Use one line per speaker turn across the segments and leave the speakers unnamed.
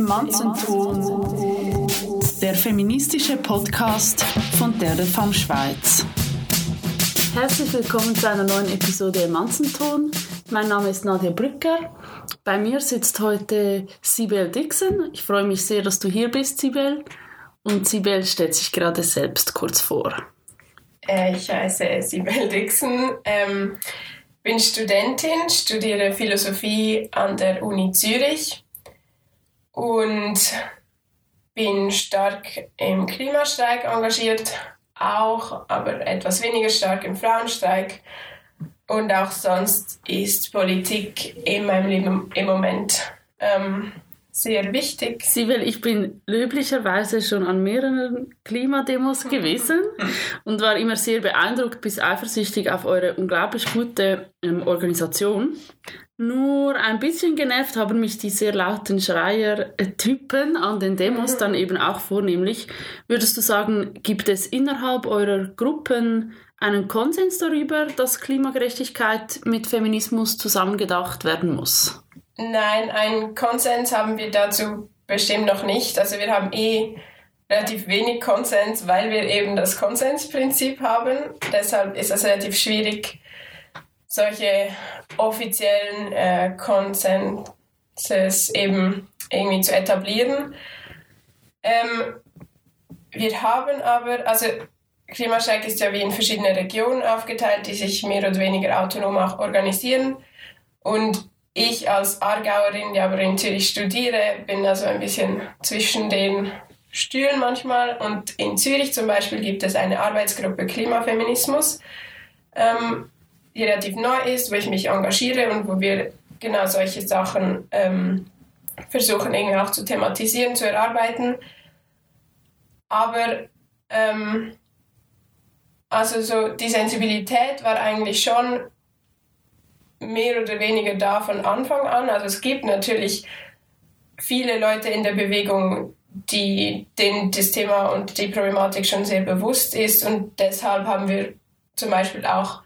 Emanzenton, der feministische Podcast von der Femme Schweiz. Herzlich willkommen zu einer neuen Episode Emanzenton. Mein Name ist Nadia Brücker. Bei mir sitzt heute Sibel Dixon. Ich freue mich sehr, dass du hier bist, Sibel. Und Sibel stellt sich gerade selbst kurz vor.
Äh, ich heiße Sibel Dixon, ähm, bin Studentin, studiere Philosophie an der Uni Zürich und bin stark im Klimastreik engagiert, auch, aber etwas weniger stark im Frauenstreik. Und auch sonst ist Politik in meinem Leben im Moment ähm, sehr wichtig.
Sibyl, ich bin löblicherweise schon an mehreren Klimademos gewesen und war immer sehr beeindruckt bis eifersüchtig auf eure unglaublich gute ähm, Organisation. Nur ein bisschen genervt haben mich die sehr lauten Schreier-Typen an den Demos dann eben auch vornehmlich. Würdest du sagen, gibt es innerhalb eurer Gruppen einen Konsens darüber, dass Klimagerechtigkeit mit Feminismus zusammengedacht werden muss?
Nein, einen Konsens haben wir dazu bestimmt noch nicht. Also wir haben eh relativ wenig Konsens, weil wir eben das Konsensprinzip haben. Deshalb ist es relativ schwierig, solche offiziellen äh, Konsenses eben irgendwie zu etablieren. Ähm, wir haben aber, also Klimastreik ist ja wie in verschiedene Regionen aufgeteilt, die sich mehr oder weniger autonom auch organisieren. Und ich als Aargauerin, die aber in Zürich studiere, bin also ein bisschen zwischen den Stühlen manchmal. Und in Zürich zum Beispiel gibt es eine Arbeitsgruppe Klimafeminismus. Ähm, relativ neu ist, wo ich mich engagiere und wo wir genau solche Sachen ähm, versuchen irgendwie auch zu thematisieren, zu erarbeiten. Aber ähm, also so die Sensibilität war eigentlich schon mehr oder weniger da von Anfang an. Also es gibt natürlich viele Leute in der Bewegung, die denen das Thema und die Problematik schon sehr bewusst ist und deshalb haben wir zum Beispiel auch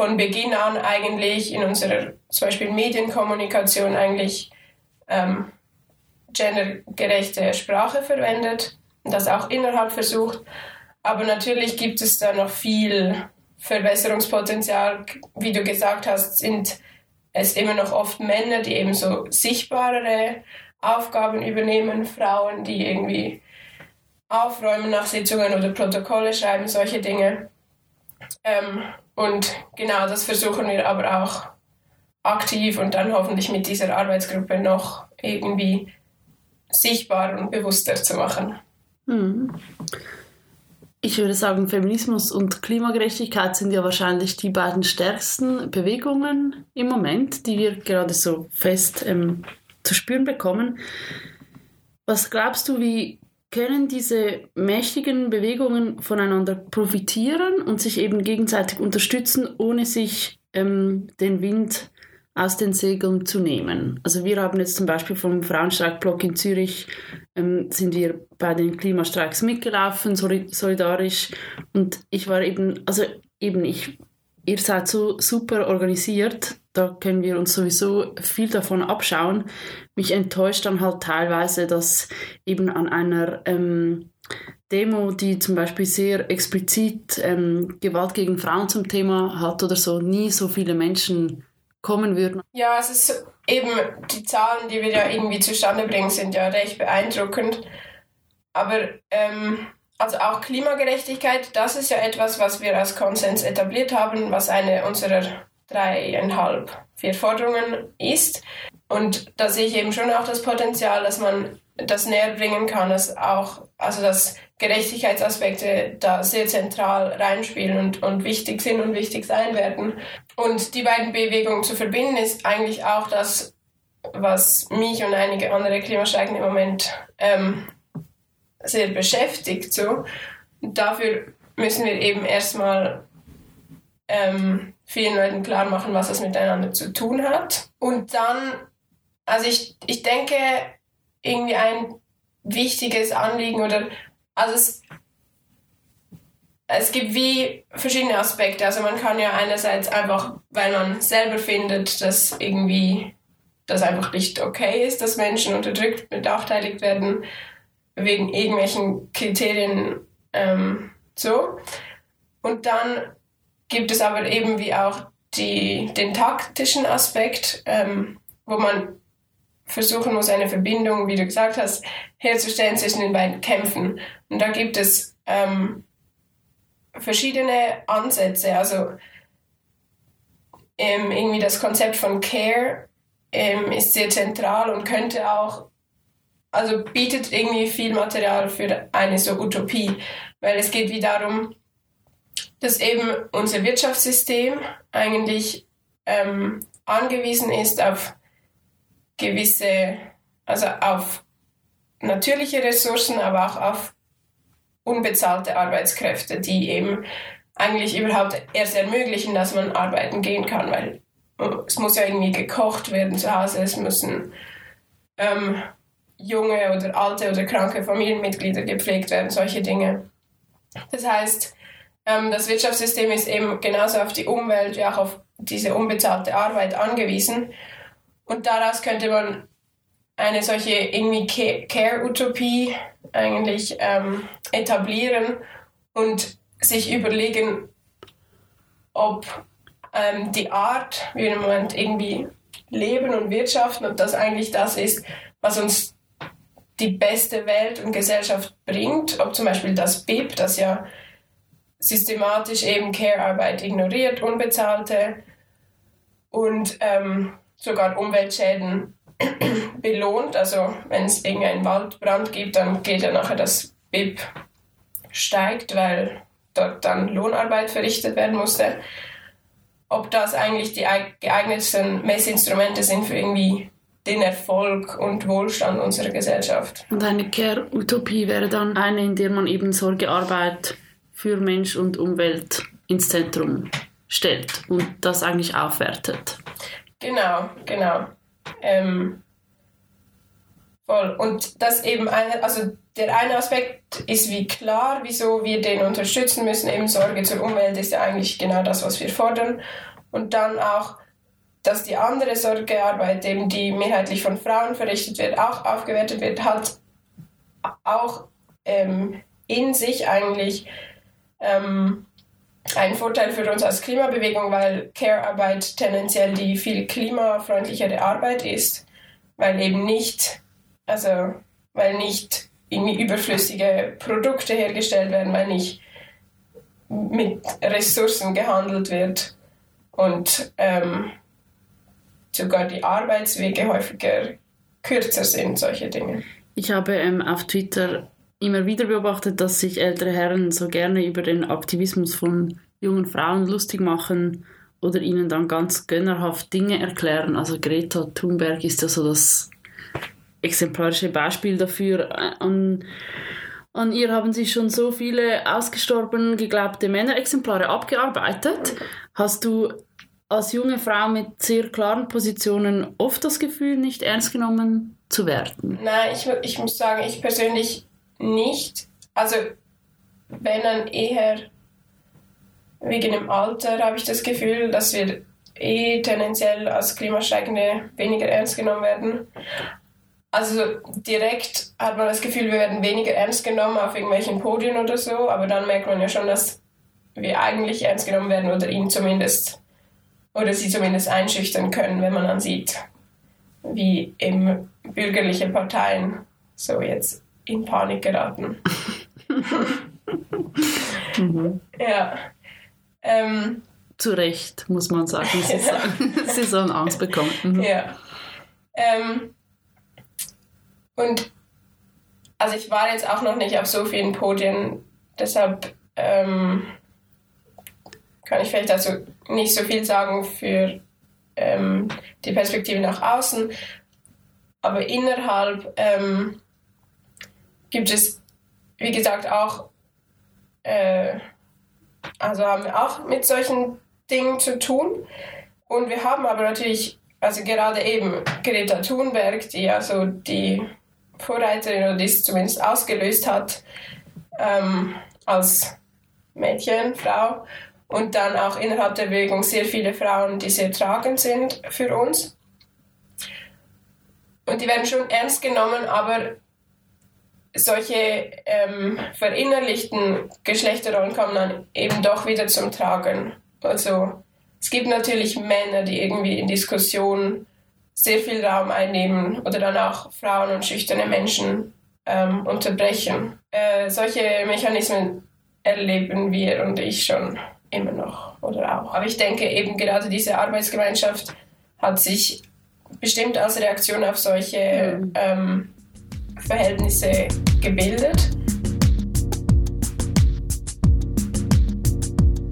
von Beginn an eigentlich in unserer zum Beispiel Medienkommunikation eigentlich ähm, gendergerechte Sprache verwendet und das auch innerhalb versucht. Aber natürlich gibt es da noch viel Verbesserungspotenzial. Wie du gesagt hast, sind es immer noch oft Männer, die eben so sichtbarere Aufgaben übernehmen, Frauen, die irgendwie aufräumen nach Sitzungen oder Protokolle schreiben, solche Dinge. Ähm, und genau das versuchen wir aber auch aktiv und dann hoffentlich mit dieser Arbeitsgruppe noch irgendwie sichtbar und bewusster zu machen.
Hm. Ich würde sagen, Feminismus und Klimagerechtigkeit sind ja wahrscheinlich die beiden stärksten Bewegungen im Moment, die wir gerade so fest ähm, zu spüren bekommen. Was glaubst du, wie können diese mächtigen Bewegungen voneinander profitieren und sich eben gegenseitig unterstützen, ohne sich ähm, den Wind aus den Segeln zu nehmen. Also wir haben jetzt zum Beispiel vom Frauenstreikblock in Zürich ähm, sind wir bei den Klimastreiks mitgelaufen, solidarisch und ich war eben, also eben ich, ihr seid so super organisiert, da können wir uns sowieso viel davon abschauen. Mich enttäuscht dann halt teilweise, dass eben an einer ähm, Demo, die zum Beispiel sehr explizit ähm, Gewalt gegen Frauen zum Thema hat oder so, nie so viele Menschen kommen würden.
Ja, es ist eben, die Zahlen, die wir ja irgendwie zustande bringen, sind ja recht beeindruckend. Aber ähm, also auch Klimagerechtigkeit, das ist ja etwas, was wir als Konsens etabliert haben, was eine unserer dreieinhalb, vier Forderungen ist. Und da sehe ich eben schon auch das Potenzial, dass man das näher bringen kann, dass auch, also dass Gerechtigkeitsaspekte da sehr zentral reinspielen und, und wichtig sind und wichtig sein werden. Und die beiden Bewegungen zu verbinden, ist eigentlich auch das, was mich und einige andere Klimastreiken im Moment ähm, sehr beschäftigt. So. Und dafür müssen wir eben erstmal ähm, vielen Leuten klar machen, was das miteinander zu tun hat. Und dann, also ich, ich denke, irgendwie ein wichtiges Anliegen oder, also es, es gibt wie verschiedene Aspekte. Also man kann ja einerseits einfach, weil man selber findet, dass irgendwie das einfach nicht okay ist, dass Menschen unterdrückt, benachteiligt werden wegen irgendwelchen Kriterien ähm, so. Und dann gibt es aber eben wie auch die, den taktischen Aspekt, ähm, wo man versuchen muss, eine Verbindung, wie du gesagt hast, herzustellen zwischen den beiden Kämpfen. Und da gibt es ähm, verschiedene Ansätze. Also ähm, irgendwie das Konzept von Care ähm, ist sehr zentral und könnte auch, also bietet irgendwie viel Material für eine so Utopie, weil es geht wie darum, dass eben unser Wirtschaftssystem eigentlich ähm, angewiesen ist auf gewisse, also auf natürliche Ressourcen, aber auch auf unbezahlte Arbeitskräfte, die eben eigentlich überhaupt erst ermöglichen, dass man arbeiten gehen kann, weil es muss ja irgendwie gekocht werden zu Hause, es müssen ähm, junge oder alte oder kranke Familienmitglieder gepflegt werden, solche Dinge. Das heißt, ähm, das Wirtschaftssystem ist eben genauso auf die Umwelt wie auch auf diese unbezahlte Arbeit angewiesen. Und daraus könnte man eine solche irgendwie Care-Utopie eigentlich ähm, etablieren und sich überlegen, ob ähm, die Art, wie wir im Moment irgendwie leben und wirtschaften, ob das eigentlich das ist, was uns die beste Welt und Gesellschaft bringt, ob zum Beispiel das BIP, das ja systematisch eben Care-Arbeit ignoriert, unbezahlte und ähm, sogar Umweltschäden belohnt. Also wenn es irgendeinen Waldbrand gibt, dann geht ja nachher das BIP steigt, weil dort dann Lohnarbeit verrichtet werden musste. Ob das eigentlich die geeignetsten Messinstrumente sind für irgendwie den Erfolg und Wohlstand unserer Gesellschaft.
Und eine Care-Utopie wäre dann eine, in der man eben Sorgearbeit für Mensch und Umwelt ins Zentrum stellt und das eigentlich aufwertet.
Genau, genau. Ähm, voll. Und das eben eine, also der eine Aspekt ist wie klar, wieso wir den unterstützen müssen. Eben Sorge zur Umwelt ist ja eigentlich genau das, was wir fordern. Und dann auch, dass die andere Sorgearbeit, eben die mehrheitlich von Frauen verrichtet wird, auch aufgewertet wird, hat auch ähm, in sich eigentlich ähm, ein Vorteil für uns als Klimabewegung, weil Care-Arbeit tendenziell die viel klimafreundlichere Arbeit ist, weil eben nicht, also weil nicht irgendwie überflüssige Produkte hergestellt werden, weil nicht mit Ressourcen gehandelt wird. Und ähm, sogar die Arbeitswege häufiger kürzer sind, solche Dinge.
Ich habe ähm, auf Twitter immer wieder beobachtet, dass sich ältere Herren so gerne über den Aktivismus von jungen Frauen lustig machen oder ihnen dann ganz gönnerhaft Dinge erklären. Also Greta Thunberg ist ja so das exemplarische Beispiel dafür. An, an ihr haben sich schon so viele ausgestorben geglaubte Männerexemplare abgearbeitet. Hast du als junge Frau mit sehr klaren Positionen oft das Gefühl, nicht ernst genommen zu werden?
Nein, ich, ich muss sagen, ich persönlich nicht. Also wenn dann eher wegen dem Alter habe ich das Gefühl, dass wir eh tendenziell als Klimastreikende weniger ernst genommen werden. Also direkt hat man das Gefühl, wir werden weniger ernst genommen auf irgendwelchen Podien oder so, aber dann merkt man ja schon, dass wir eigentlich ernst genommen werden oder ihn zumindest oder sie zumindest einschüchtern können, wenn man dann sieht, wie eben bürgerliche Parteien so jetzt in Panik geraten. mhm. Ja. Ähm,
Zu Recht, muss man sagen. Sie, ja. sagen. sie sollen Angst bekommen. Mhm.
Ja. Ähm, und also ich war jetzt auch noch nicht auf so vielen Podien, deshalb ähm, kann ich vielleicht dazu nicht so viel sagen für ähm, die Perspektive nach außen. Aber innerhalb ähm, gibt es, wie gesagt, auch, äh, also haben wir auch mit solchen Dingen zu tun. Und wir haben aber natürlich, also gerade eben Greta Thunberg, die ja so die Vorreiterin oder die es zumindest ausgelöst hat, ähm, als Mädchen, Frau. Und dann auch innerhalb der Bewegung sehr viele Frauen, die sehr tragend sind für uns. und die werden schon ernst genommen, aber solche ähm, verinnerlichten Geschlechterrollen kommen dann eben doch wieder zum Tragen. Also es gibt natürlich Männer, die irgendwie in Diskussionen sehr viel Raum einnehmen oder dann auch Frauen und schüchterne Menschen ähm, unterbrechen. Äh, solche Mechanismen erleben wir und ich schon immer noch oder auch. Aber ich denke eben gerade diese Arbeitsgemeinschaft hat sich bestimmt als Reaktion auf solche mhm. ähm, Verhältnisse gebildet.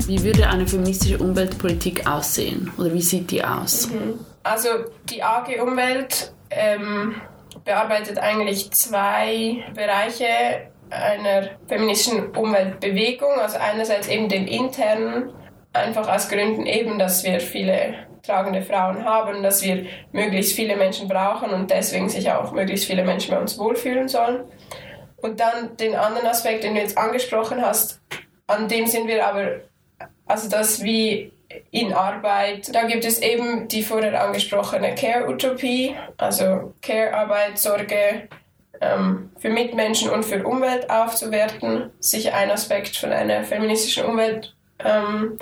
Wie würde eine feministische Umweltpolitik aussehen oder wie sieht die aus? Mhm.
Also die AG Umwelt ähm, bearbeitet eigentlich zwei Bereiche einer feministischen Umweltbewegung. Also einerseits eben den internen, einfach aus Gründen eben, dass wir viele tragende Frauen haben, dass wir möglichst viele Menschen brauchen und deswegen sich auch möglichst viele Menschen bei uns wohlfühlen sollen. Und dann den anderen Aspekt, den du jetzt angesprochen hast, an dem sind wir aber, also das wie in Arbeit, da gibt es eben die vorher angesprochene Care-Utopie, also Care-Arbeit, Sorge ähm, für Mitmenschen und für Umwelt aufzuwerten, sicher ein Aspekt von einer feministischen Umwelt. Ähm,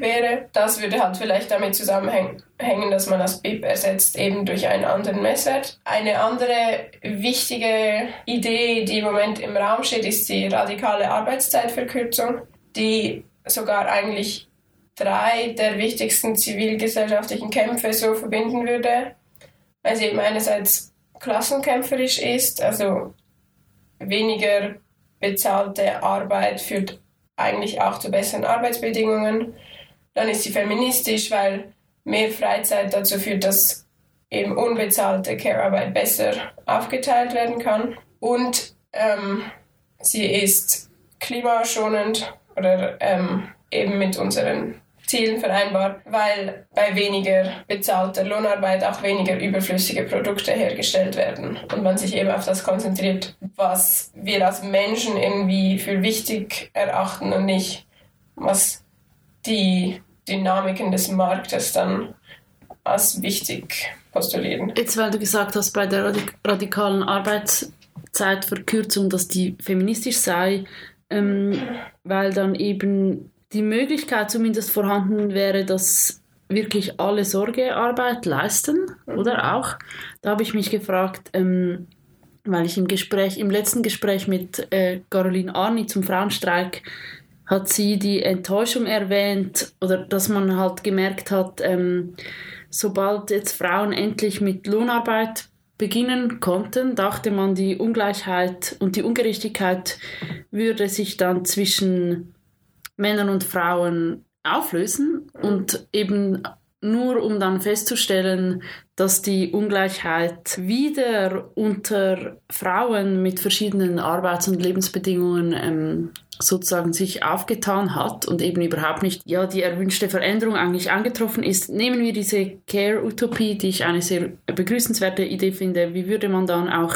wäre. Das würde halt vielleicht damit zusammenhängen, dass man das BIP ersetzt eben durch einen anderen Messwert. Eine andere wichtige Idee, die im Moment im Raum steht, ist die radikale Arbeitszeitverkürzung, die sogar eigentlich drei der wichtigsten zivilgesellschaftlichen Kämpfe so verbinden würde, weil sie eben einerseits klassenkämpferisch ist, also weniger bezahlte Arbeit führt eigentlich auch zu besseren Arbeitsbedingungen. Dann ist sie feministisch, weil mehr Freizeit dazu führt, dass eben unbezahlte Care-Arbeit besser aufgeteilt werden kann. Und ähm, sie ist klimaschonend oder ähm, eben mit unseren Zielen vereinbar, weil bei weniger bezahlter Lohnarbeit auch weniger überflüssige Produkte hergestellt werden und man sich eben auf das konzentriert, was wir als Menschen irgendwie für wichtig erachten und nicht, was die Dynamiken des Marktes dann als wichtig postulieren.
Jetzt, weil du gesagt hast, bei der radikalen Arbeitszeitverkürzung, dass die feministisch sei, ähm, weil dann eben die Möglichkeit zumindest vorhanden wäre, dass wirklich alle Sorgearbeit leisten, mhm. oder auch? Da habe ich mich gefragt, ähm, weil ich im Gespräch, im letzten Gespräch mit äh, Caroline Arni zum Frauenstreik hat sie die Enttäuschung erwähnt oder dass man halt gemerkt hat, ähm, sobald jetzt Frauen endlich mit Lohnarbeit beginnen konnten, dachte man, die Ungleichheit und die Ungerechtigkeit würde sich dann zwischen Männern und Frauen auflösen und eben nur um dann festzustellen, dass die Ungleichheit wieder unter Frauen mit verschiedenen Arbeits- und Lebensbedingungen ähm, sozusagen sich aufgetan hat und eben überhaupt nicht ja die erwünschte Veränderung eigentlich angetroffen ist. Nehmen wir diese Care-Utopie, die ich eine sehr begrüßenswerte Idee finde. Wie würde man dann auch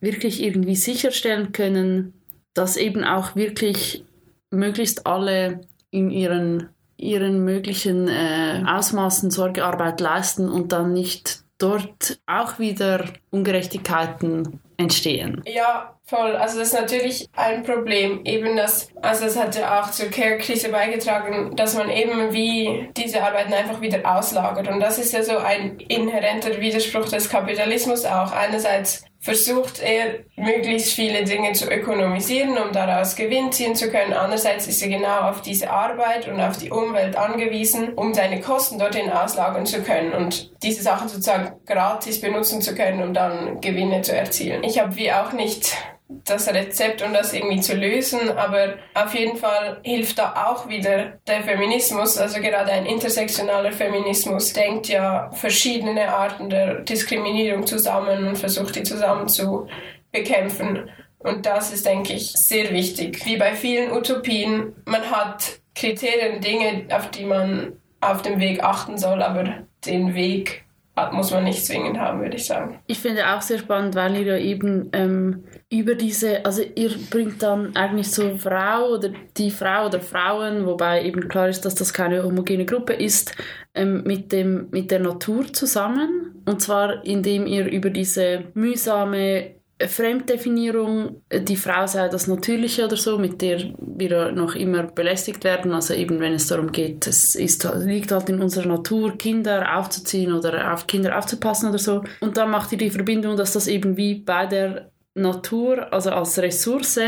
wirklich irgendwie sicherstellen können, dass eben auch wirklich möglichst alle in ihren, ihren möglichen äh, Ausmaßen Sorgearbeit leisten und dann nicht dort auch wieder Ungerechtigkeiten entstehen.
Ja, voll. Also das ist natürlich ein Problem. Eben das, also das hat ja auch zur Care-Krise beigetragen, dass man eben wie diese Arbeiten einfach wieder auslagert. Und das ist ja so ein inhärenter Widerspruch des Kapitalismus auch. Einerseits versucht er, möglichst viele Dinge zu ökonomisieren, um daraus Gewinn ziehen zu können. Andererseits ist er genau auf diese Arbeit und auf die Umwelt angewiesen, um seine Kosten dorthin auslagern zu können und diese Sachen sozusagen gratis benutzen zu können, um dann Gewinne zu erzielen. Ich habe wie auch nicht das Rezept, um das irgendwie zu lösen, aber auf jeden Fall hilft da auch wieder der Feminismus, also gerade ein intersektionaler Feminismus denkt ja verschiedene Arten der Diskriminierung zusammen und versucht die zusammen zu bekämpfen. Und das ist, denke ich, sehr wichtig. Wie bei vielen Utopien, man hat Kriterien, Dinge, auf die man auf dem Weg achten soll, aber den Weg muss man nicht zwingend haben, würde ich sagen.
Ich finde auch sehr spannend, weil ihr ja eben ähm, über diese, also ihr bringt dann eigentlich so Frau oder die Frau oder Frauen, wobei eben klar ist, dass das keine homogene Gruppe ist, ähm, mit, dem, mit der Natur zusammen und zwar indem ihr über diese mühsame Fremddefinierung, die Frau sei das Natürliche oder so, mit der wir noch immer belästigt werden. Also eben, wenn es darum geht, es ist, liegt halt in unserer Natur, Kinder aufzuziehen oder auf Kinder aufzupassen oder so. Und dann macht ihr die Verbindung, dass das eben wie bei der Natur, also als Ressource,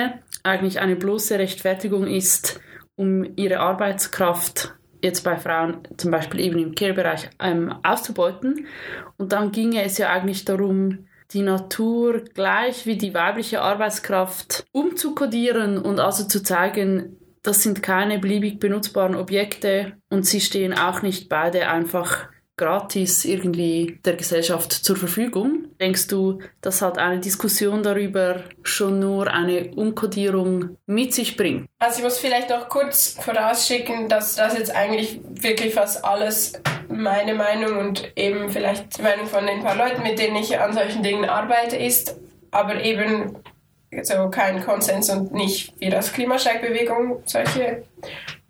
eigentlich eine bloße Rechtfertigung ist, um ihre Arbeitskraft jetzt bei Frauen zum Beispiel eben im Care-Bereich ähm, auszubeuten. Und dann ginge es ja eigentlich darum, die Natur gleich wie die weibliche Arbeitskraft umzukodieren und also zu zeigen, das sind keine beliebig benutzbaren Objekte und sie stehen auch nicht beide einfach gratis irgendwie der Gesellschaft zur Verfügung. Denkst du, dass halt eine Diskussion darüber schon nur eine Umkodierung mit sich bringt?
Also ich muss vielleicht noch kurz vorausschicken, dass das jetzt eigentlich wirklich fast alles meine Meinung und eben vielleicht die Meinung von den paar Leuten, mit denen ich an solchen Dingen arbeite, ist, aber eben so kein Konsens und nicht wie das Klimastreikbewegung solche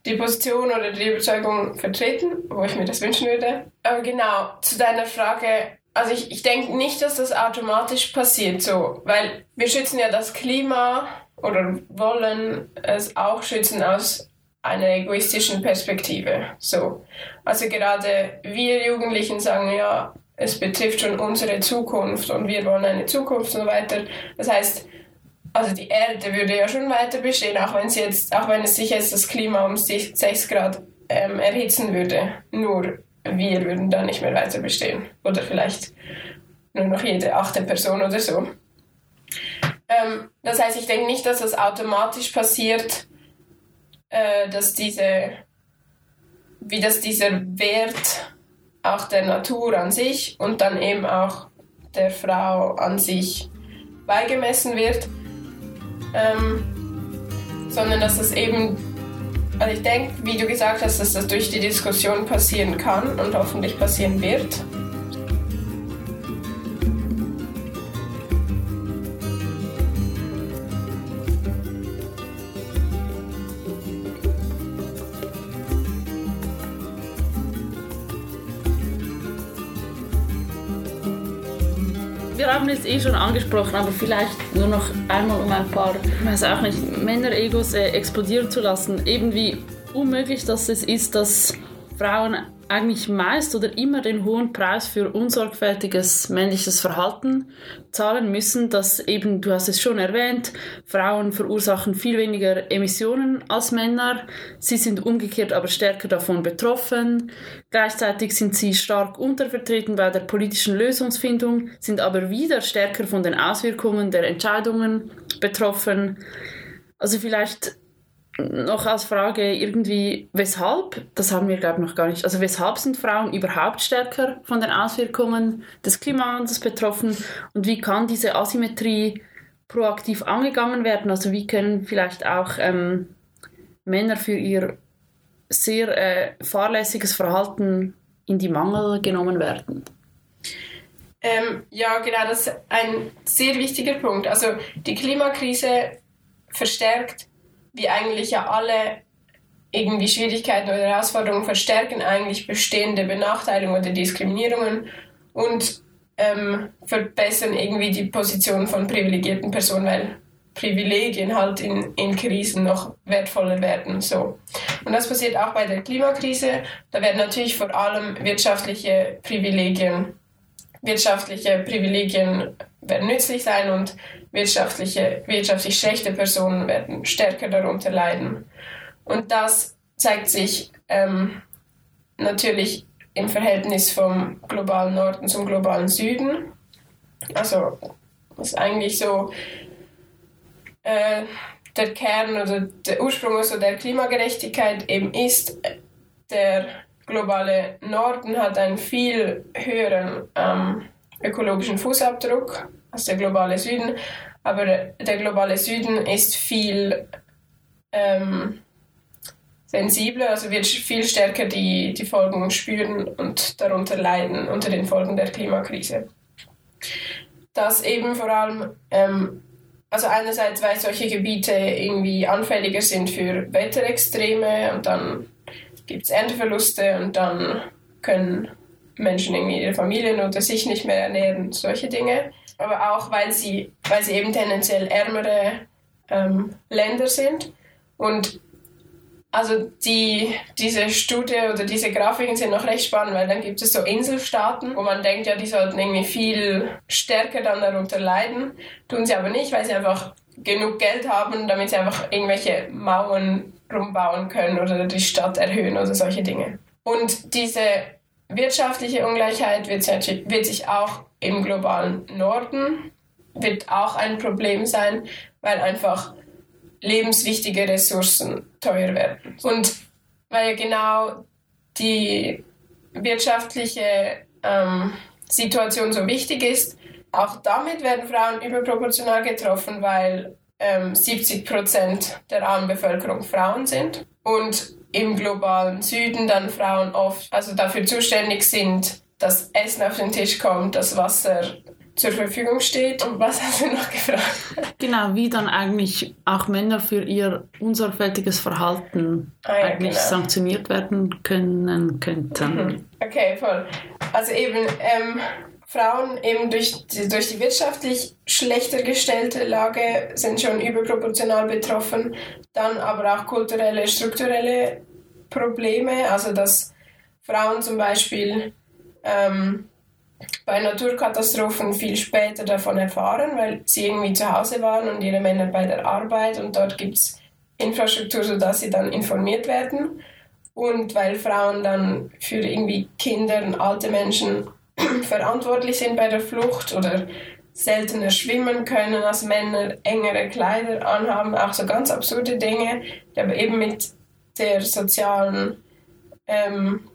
die Position oder die Überzeugung vertreten, wo ich mir das wünschen würde. Aber genau, zu deiner Frage, also ich, ich denke nicht, dass das automatisch passiert so, weil wir schützen ja das Klima oder wollen es auch schützen aus einer egoistischen Perspektive. So. Also gerade wir Jugendlichen sagen ja, es betrifft schon unsere Zukunft und wir wollen eine Zukunft und so weiter. Das heißt, also die Erde würde ja schon weiter bestehen, auch wenn, sie jetzt, auch wenn es sich jetzt das Klima um 6 Grad ähm, erhitzen würde. Nur wir würden da nicht mehr weiter bestehen. Oder vielleicht nur noch jede achte Person oder so. Ähm, das heißt, ich denke nicht, dass das automatisch passiert, äh, dass diese, wie das dieser Wert auch der Natur an sich und dann eben auch der Frau an sich beigemessen wird ähm, sondern dass es eben, also ich denke, wie du gesagt hast, dass das durch die Diskussion passieren kann und hoffentlich passieren wird.
Wir haben es eh schon angesprochen, aber vielleicht nur noch einmal um ein paar, ich weiß auch nicht, Männer-Egos äh, explodieren zu lassen. Eben wie unmöglich dass es ist, dass Frauen eigentlich meist oder immer den hohen Preis für unsorgfältiges männliches Verhalten zahlen müssen, dass eben, du hast es schon erwähnt, Frauen verursachen viel weniger Emissionen als Männer, sie sind umgekehrt aber stärker davon betroffen, gleichzeitig sind sie stark untervertreten bei der politischen Lösungsfindung, sind aber wieder stärker von den Auswirkungen der Entscheidungen betroffen. Also vielleicht noch als Frage irgendwie, weshalb, das haben wir glaube ich noch gar nicht, also weshalb sind Frauen überhaupt stärker von den Auswirkungen des Klimawandels betroffen und wie kann diese Asymmetrie proaktiv angegangen werden? Also wie können vielleicht auch ähm, Männer für ihr sehr äh, fahrlässiges Verhalten in die Mangel genommen werden?
Ähm, ja, genau, das ist ein sehr wichtiger Punkt. Also die Klimakrise verstärkt wie eigentlich ja alle irgendwie Schwierigkeiten oder Herausforderungen verstärken eigentlich bestehende Benachteiligungen oder Diskriminierungen und ähm, verbessern irgendwie die Position von privilegierten Personen, weil Privilegien halt in, in Krisen noch wertvoller werden. So. Und das passiert auch bei der Klimakrise. Da werden natürlich vor allem wirtschaftliche Privilegien, wirtschaftliche Privilegien werden nützlich sein und wirtschaftliche, wirtschaftlich schlechte Personen werden stärker darunter leiden. Und das zeigt sich ähm, natürlich im Verhältnis vom globalen Norden zum globalen Süden. Also ist eigentlich so äh, der Kern oder der Ursprung also der Klimagerechtigkeit eben ist, der globale Norden hat einen viel höheren ähm, ökologischen Fußabdruck als der globale Süden. Aber der globale Süden ist viel ähm, sensibler, also wird viel stärker die, die Folgen spüren und darunter leiden unter den Folgen der Klimakrise. Das eben vor allem, ähm, also einerseits, weil solche Gebiete irgendwie anfälliger sind für Wetterextreme und dann gibt es Ernteverluste und dann können Menschen irgendwie ihre Familien oder sich nicht mehr ernähren, solche Dinge. Aber auch, weil sie, weil sie eben tendenziell ärmere ähm, Länder sind. Und also die, diese Studie oder diese Grafiken sind noch recht spannend, weil dann gibt es so Inselstaaten, wo man denkt, ja, die sollten irgendwie viel stärker dann darunter leiden. Tun sie aber nicht, weil sie einfach genug Geld haben, damit sie einfach irgendwelche Mauern rumbauen können oder die Stadt erhöhen oder solche Dinge. Und diese wirtschaftliche Ungleichheit wird, wird sich auch im globalen Norden wird auch ein Problem sein, weil einfach lebenswichtige Ressourcen teuer werden. Und weil genau die wirtschaftliche ähm, Situation so wichtig ist, auch damit werden Frauen überproportional getroffen, weil ähm, 70 Prozent der armen Bevölkerung Frauen sind und im globalen Süden dann Frauen oft also dafür zuständig sind, dass Essen auf den Tisch kommt, das Wasser zur Verfügung steht. Und was hast du noch gefragt?
Genau, wie dann eigentlich auch Männer für ihr unsorgfältiges Verhalten ah, ja, eigentlich genau. sanktioniert werden können könnten. Mhm.
Okay, voll. Also eben ähm, Frauen eben durch die, durch die wirtschaftlich schlechter gestellte Lage sind schon überproportional betroffen. Dann aber auch kulturelle, strukturelle Probleme, also dass Frauen zum Beispiel ähm, bei Naturkatastrophen viel später davon erfahren, weil sie irgendwie zu Hause waren und ihre Männer bei der Arbeit und dort gibt es Infrastruktur, sodass sie dann informiert werden. Und weil Frauen dann für irgendwie Kinder und alte Menschen verantwortlich sind bei der Flucht oder seltener schwimmen können als Männer, engere Kleider anhaben, auch so ganz absurde Dinge, die aber eben mit der sozialen ähm,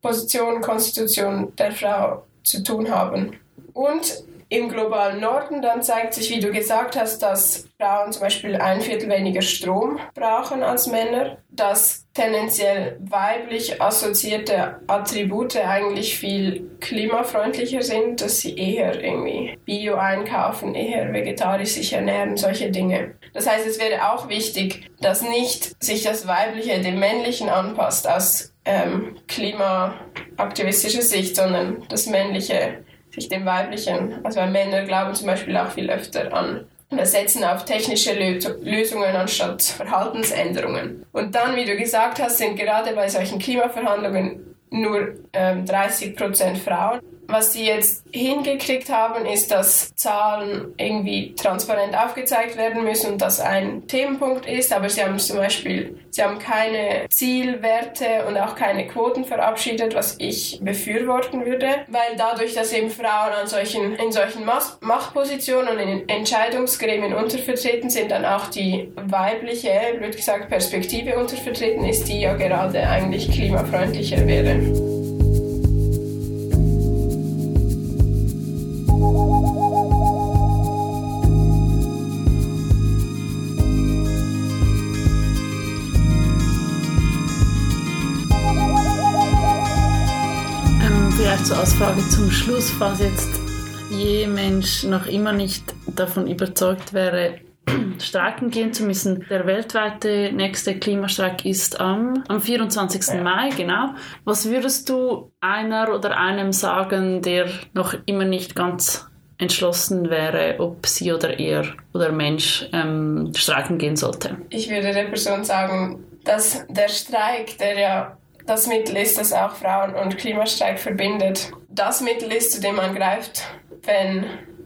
Position, Konstitution der Frau zu tun haben. Und im globalen Norden dann zeigt sich, wie du gesagt hast, dass Frauen zum Beispiel ein Viertel weniger Strom brauchen als Männer, dass tendenziell weiblich assoziierte Attribute eigentlich viel klimafreundlicher sind, dass sie eher irgendwie Bio einkaufen, eher vegetarisch sich ernähren, solche Dinge. Das heißt, es wäre auch wichtig, dass nicht sich das Weibliche dem Männlichen anpasst aus ähm, klimaaktivistischer Sicht, sondern das Männliche sich dem Weiblichen, also Männer glauben zum Beispiel auch viel öfter an wir setzen auf technische Lösungen anstatt Verhaltensänderungen. Und dann, wie du gesagt hast, sind gerade bei solchen Klimaverhandlungen nur ähm, 30 Prozent Frauen. Was sie jetzt hingekriegt haben, ist, dass Zahlen irgendwie transparent aufgezeigt werden müssen und das ein Themenpunkt ist, aber sie haben zum Beispiel, sie haben keine Zielwerte und auch keine Quoten verabschiedet, was ich befürworten würde, weil dadurch, dass eben Frauen an solchen, in solchen Machtpositionen und in Entscheidungsgremien untervertreten sind, dann auch die weibliche, blöd gesagt, Perspektive untervertreten ist, die ja gerade eigentlich klimafreundlicher wäre.
So als Frage zum Schluss, falls jetzt je Mensch noch immer nicht davon überzeugt wäre, streiken gehen zu müssen. Der weltweite nächste Klimastreik ist am, am 24. Ja. Mai, genau. Was würdest du einer oder einem sagen, der noch immer nicht ganz entschlossen wäre, ob sie oder er oder Mensch ähm, streiken gehen sollte?
Ich würde der Person sagen, dass der Streik, der ja das Mittel ist, das auch Frauen und Klimastreik verbindet. Das Mittel ist, zu dem man greift, wenn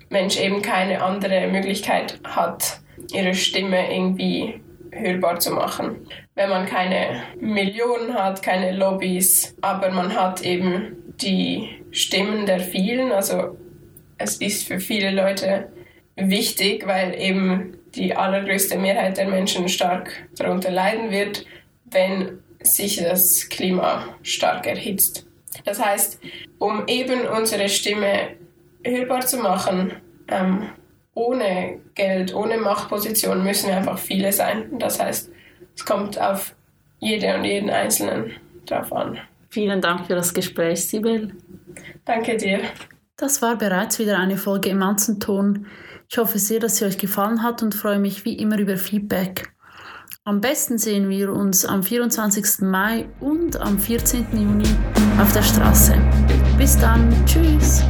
Mensch eben keine andere Möglichkeit hat, ihre Stimme irgendwie hörbar zu machen. Wenn man keine Millionen hat, keine Lobbys, aber man hat eben die Stimmen der vielen, also es ist für viele Leute wichtig, weil eben die allergrößte Mehrheit der Menschen stark darunter leiden wird, wenn sich das Klima stark erhitzt. Das heißt, um eben unsere Stimme hörbar zu machen, ähm, ohne Geld, ohne Machtposition müssen wir einfach viele sein. Das heißt, es kommt auf jede und jeden Einzelnen drauf an.
Vielen Dank für das Gespräch, Sibyl.
Danke dir.
Das war bereits wieder eine Folge im Manzenton. Ich hoffe sehr, dass sie euch gefallen hat und freue mich wie immer über Feedback. Am besten sehen wir uns am 24. Mai und am 14. Juni auf der Straße. Bis dann. Tschüss.